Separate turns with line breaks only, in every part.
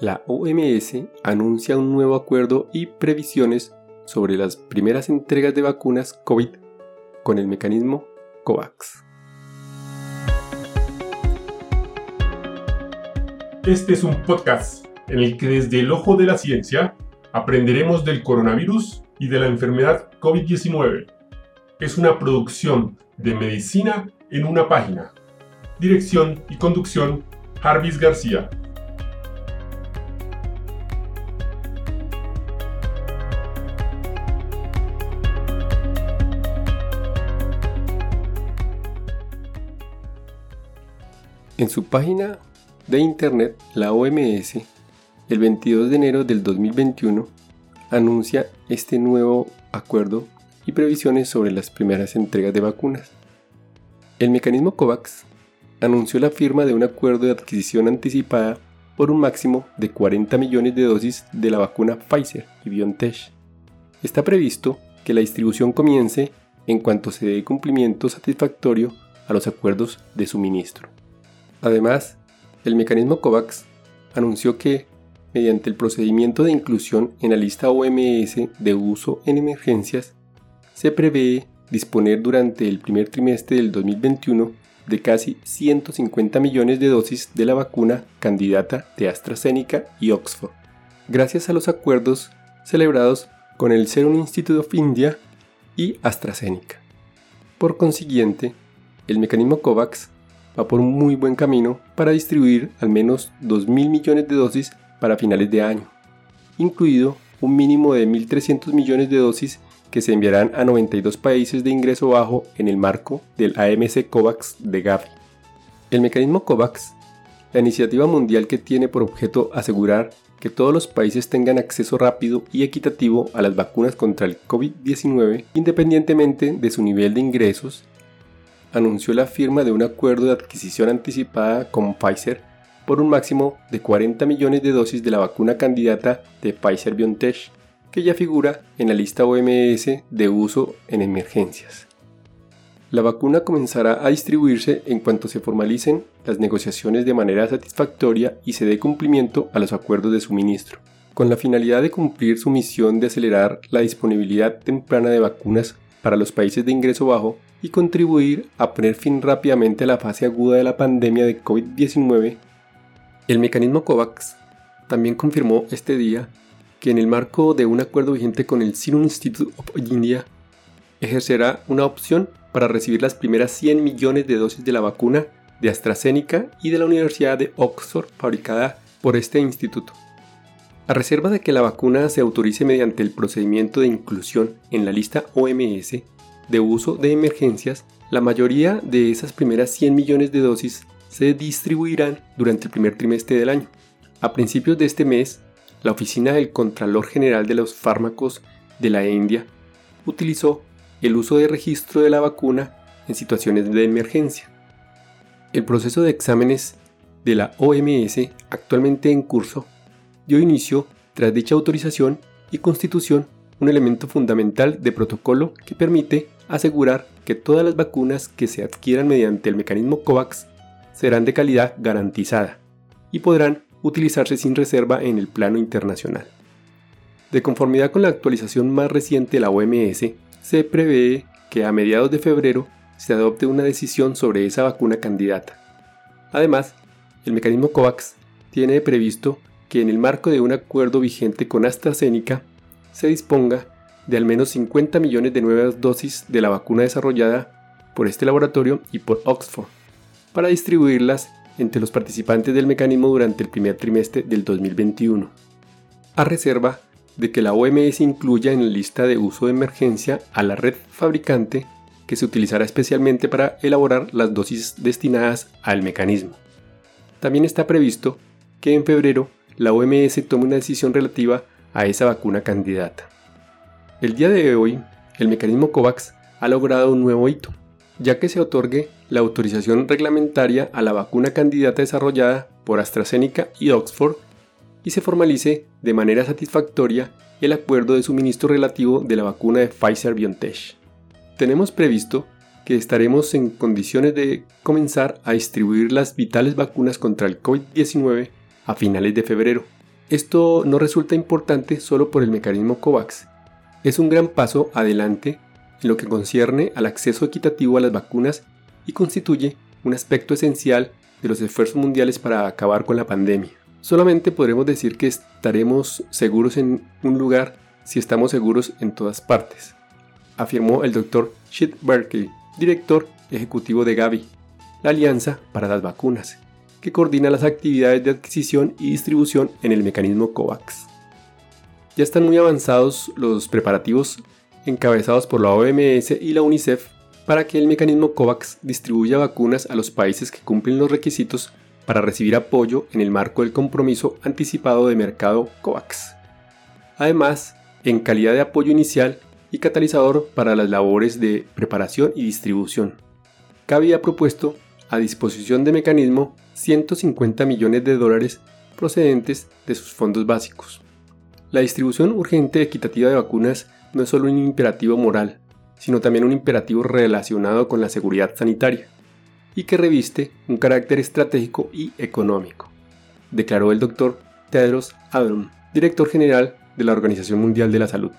la OMS anuncia un nuevo acuerdo y previsiones sobre las primeras entregas de vacunas COVID con el mecanismo COVAX.
Este es un podcast en el que desde el ojo de la ciencia aprenderemos del coronavirus y de la enfermedad COVID-19. Es una producción de medicina en una página. Dirección y conducción, Jarvis García.
En su página de internet, la OMS, el 22 de enero del 2021, anuncia este nuevo acuerdo y previsiones sobre las primeras entregas de vacunas. El mecanismo COVAX anunció la firma de un acuerdo de adquisición anticipada por un máximo de 40 millones de dosis de la vacuna Pfizer y BioNTech. Está previsto que la distribución comience en cuanto se dé cumplimiento satisfactorio a los acuerdos de suministro. Además, el mecanismo COVAX anunció que, mediante el procedimiento de inclusión en la lista OMS de uso en emergencias, se prevé disponer durante el primer trimestre del 2021 de casi 150 millones de dosis de la vacuna candidata de AstraZeneca y Oxford, gracias a los acuerdos celebrados con el Serum Institute of India y AstraZeneca. Por consiguiente, el mecanismo COVAX va por un muy buen camino para distribuir al menos 2.000 millones de dosis para finales de año, incluido un mínimo de 1.300 millones de dosis que se enviarán a 92 países de ingreso bajo en el marco del AMC COVAX de Gavi. El mecanismo COVAX, la iniciativa mundial que tiene por objeto asegurar que todos los países tengan acceso rápido y equitativo a las vacunas contra el COVID-19 independientemente de su nivel de ingresos anunció la firma de un acuerdo de adquisición anticipada con Pfizer por un máximo de 40 millones de dosis de la vacuna candidata de Pfizer BioNTech, que ya figura en la lista OMS de uso en emergencias. La vacuna comenzará a distribuirse en cuanto se formalicen las negociaciones de manera satisfactoria y se dé cumplimiento a los acuerdos de suministro, con la finalidad de cumplir su misión de acelerar la disponibilidad temprana de vacunas para los países de ingreso bajo y contribuir a poner fin rápidamente a la fase aguda de la pandemia de COVID-19, el mecanismo COVAX también confirmó este día que en el marco de un acuerdo vigente con el Serum Institute of India, ejercerá una opción para recibir las primeras 100 millones de dosis de la vacuna de AstraZeneca y de la Universidad de Oxford fabricada por este instituto. A reserva de que la vacuna se autorice mediante el procedimiento de inclusión en la lista OMS, de uso de emergencias, la mayoría de esas primeras 100 millones de dosis se distribuirán durante el primer trimestre del año. A principios de este mes, la Oficina del Contralor General de los Fármacos de la India utilizó el uso de registro de la vacuna en situaciones de emergencia. El proceso de exámenes de la OMS actualmente en curso dio inicio tras dicha autorización y constitución un elemento fundamental de protocolo que permite asegurar que todas las vacunas que se adquieran mediante el mecanismo COVAX serán de calidad garantizada y podrán utilizarse sin reserva en el plano internacional. De conformidad con la actualización más reciente de la OMS, se prevé que a mediados de febrero se adopte una decisión sobre esa vacuna candidata. Además, el mecanismo COVAX tiene previsto que en el marco de un acuerdo vigente con AstraZeneca se disponga de al menos 50 millones de nuevas dosis de la vacuna desarrollada por este laboratorio y por Oxford, para distribuirlas entre los participantes del mecanismo durante el primer trimestre del 2021, a reserva de que la OMS incluya en la lista de uso de emergencia a la red fabricante que se utilizará especialmente para elaborar las dosis destinadas al mecanismo. También está previsto que en febrero la OMS tome una decisión relativa a esa vacuna candidata. El día de hoy, el mecanismo COVAX ha logrado un nuevo hito, ya que se otorgue la autorización reglamentaria a la vacuna candidata desarrollada por AstraZeneca y Oxford y se formalice de manera satisfactoria el acuerdo de suministro relativo de la vacuna de Pfizer BioNTech. Tenemos previsto que estaremos en condiciones de comenzar a distribuir las vitales vacunas contra el COVID-19 a finales de febrero, Esto no resulta importante solo por el mecanismo COVAX. Es un gran paso adelante en lo que concierne al acceso equitativo a las vacunas y constituye un aspecto esencial de los esfuerzos mundiales para acabar con la pandemia. Solamente podremos decir que estaremos seguros en un lugar si estamos seguros en todas partes, afirmó el Dr. Chit Berkeley, director ejecutivo de Gavi, la Alianza para las Vacunas, que coordina las actividades de adquisición y distribución en el mecanismo COVAX. Ya están muy avanzados los preparativos encabezados por la OMS y la UNICEF para que el mecanismo COVAX distribuya vacunas a los países que cumplen los requisitos para recibir apoyo en el marco del compromiso anticipado de mercado COVAX. Además, en calidad de apoyo inicial y catalizador para las labores de preparación y distribución. Cabe ha propuesto a disposición de mecanismo 150 millones de dólares procedentes de sus fondos básicos. La distribución urgente equitativa de vacunas no es solo un imperativo moral, sino también un imperativo relacionado con la seguridad sanitaria, y que reviste un carácter estratégico y económico, declaró el doctor Tedros Adhanom, director general de la Organización Mundial de la Salud.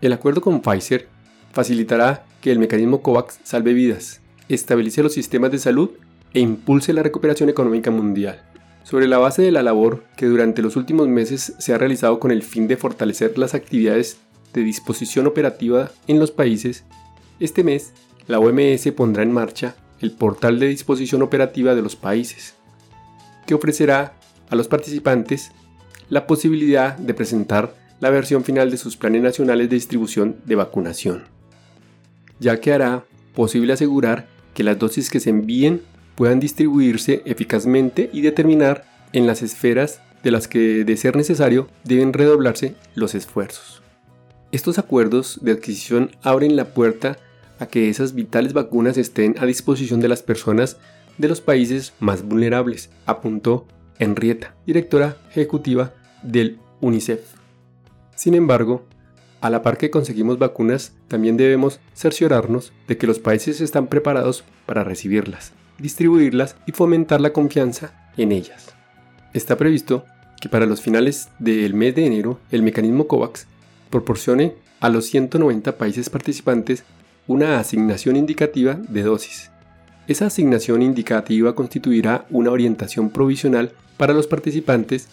El acuerdo con Pfizer facilitará que el mecanismo COVAX salve vidas, estabilice los sistemas de salud e impulse la recuperación económica mundial. Sobre la base de la labor que durante los últimos meses se ha realizado con el fin de fortalecer las actividades de disposición operativa en los países, este mes la OMS pondrá en marcha el portal de disposición operativa de los países, que ofrecerá a los participantes la posibilidad de presentar la versión final de sus planes nacionales de distribución de vacunación, ya que hará posible asegurar que las dosis que se envíen puedan distribuirse eficazmente y determinar en las esferas de las que, de ser necesario, deben redoblarse los esfuerzos. Estos acuerdos de adquisición abren la puerta a que esas vitales vacunas estén a disposición de las personas de los países más vulnerables, apuntó Henrietta, directora ejecutiva del UNICEF. Sin embargo, a la par que conseguimos vacunas, también debemos cerciorarnos de que los países están preparados para recibirlas, distribuirlas y fomentar la confianza en ellas. Está previsto que para los finales del mes de enero el mecanismo COVAX proporcione a los 190 países participantes una asignación indicativa de dosis. Esa asignación indicativa constituirá una orientación provisional para los participantes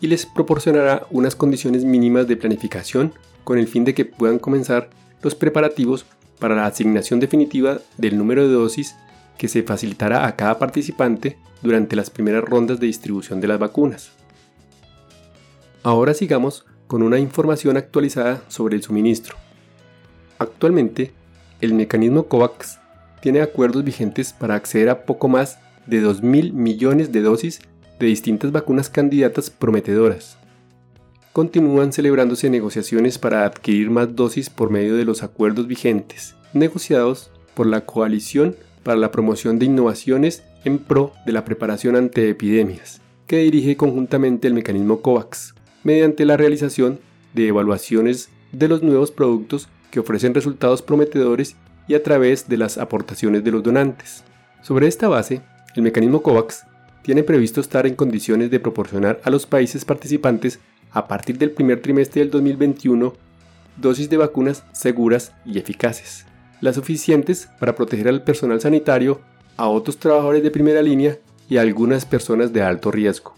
y les proporcionará unas condiciones mínimas de planificación con el fin de que puedan comenzar los preparativos para la asignación definitiva del número de dosis que se facilitará a cada participante durante las primeras rondas de distribución de las vacunas. Ahora sigamos con una información actualizada sobre el suministro. Actualmente, el mecanismo COVAX tiene acuerdos vigentes para acceder a poco más de 2.000 millones de dosis de distintas vacunas candidatas prometedoras continúan celebrándose negociaciones para adquirir más dosis por medio de los acuerdos vigentes, negociados por la Coalición para la Promoción de Innovaciones en pro de la preparación ante epidemias, que dirige conjuntamente el mecanismo COVAX, mediante la realización de evaluaciones de los nuevos productos que ofrecen resultados prometedores y a través de las aportaciones de los donantes. Sobre esta base, el mecanismo COVAX tiene previsto estar en condiciones de proporcionar a los países participantes a partir del primer trimestre del 2021 dosis de vacunas seguras y eficaces, las suficientes para proteger al personal sanitario, a otros trabajadores de primera línea y a algunas personas de alto riesgo.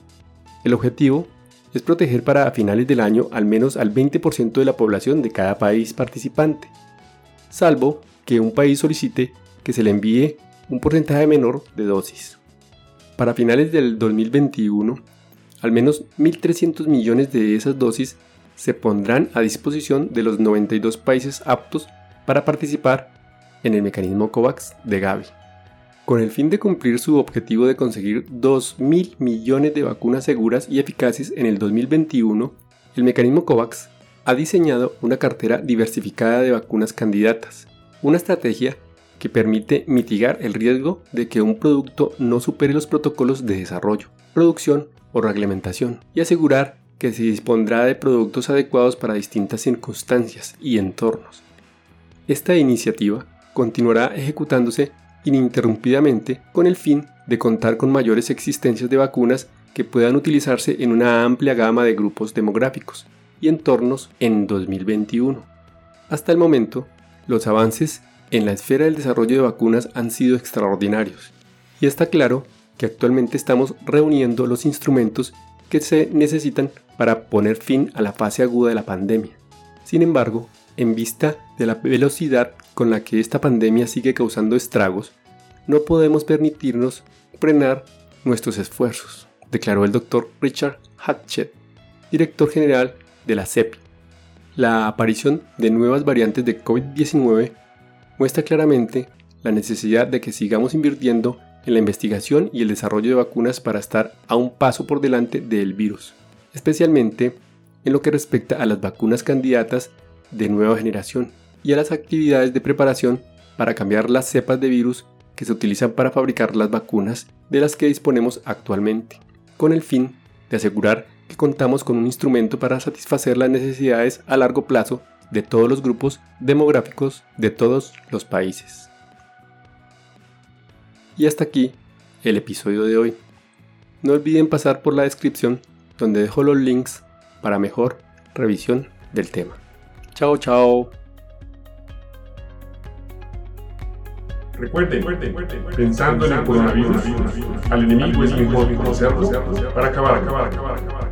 El objetivo es proteger para finales del año al menos al 20% de la población de cada país participante, salvo que un país solicite que se le envíe un porcentaje menor de dosis. Para finales del 2021, al menos 1.300 millones de esas dosis se pondrán a disposición de los 92 países aptos para participar en el mecanismo COVAX de Gavi. Con el fin de cumplir su objetivo de conseguir 2.000 millones de vacunas seguras y eficaces en el 2021, el mecanismo COVAX ha diseñado una cartera diversificada de vacunas candidatas, una estrategia que permite mitigar el riesgo de que un producto no supere los protocolos de desarrollo, producción o reglamentación y asegurar que se dispondrá de productos adecuados para distintas circunstancias y entornos. Esta iniciativa continuará ejecutándose ininterrumpidamente con el fin de contar con mayores existencias de vacunas que puedan utilizarse en una amplia gama de grupos demográficos y entornos en 2021. Hasta el momento, los avances en la esfera del desarrollo de vacunas han sido extraordinarios y está claro que actualmente estamos reuniendo los instrumentos que se necesitan para poner fin a la fase aguda de la pandemia. Sin embargo, en vista de la velocidad con la que esta pandemia sigue causando estragos, no podemos permitirnos frenar nuestros esfuerzos, declaró el doctor Richard Hatchett, director general de la CEPI. La aparición de nuevas variantes de COVID-19 muestra claramente la necesidad de que sigamos invirtiendo en la investigación y el desarrollo de vacunas para estar a un paso por delante del virus, especialmente en lo que respecta a las vacunas candidatas de nueva generación y a las actividades de preparación para cambiar las cepas de virus que se utilizan para fabricar las vacunas de las que disponemos actualmente, con el fin de asegurar que contamos con un instrumento para satisfacer las necesidades a largo plazo de todos los grupos demográficos de todos los países. Y hasta aquí el episodio de hoy. No olviden pasar por la descripción donde dejo los links para mejor revisión del tema. Chao, chao.
Recuerden, pensando en el coronavirus, al enemigo es mejor conocerlo para acabar, acabar, acabar, acabar.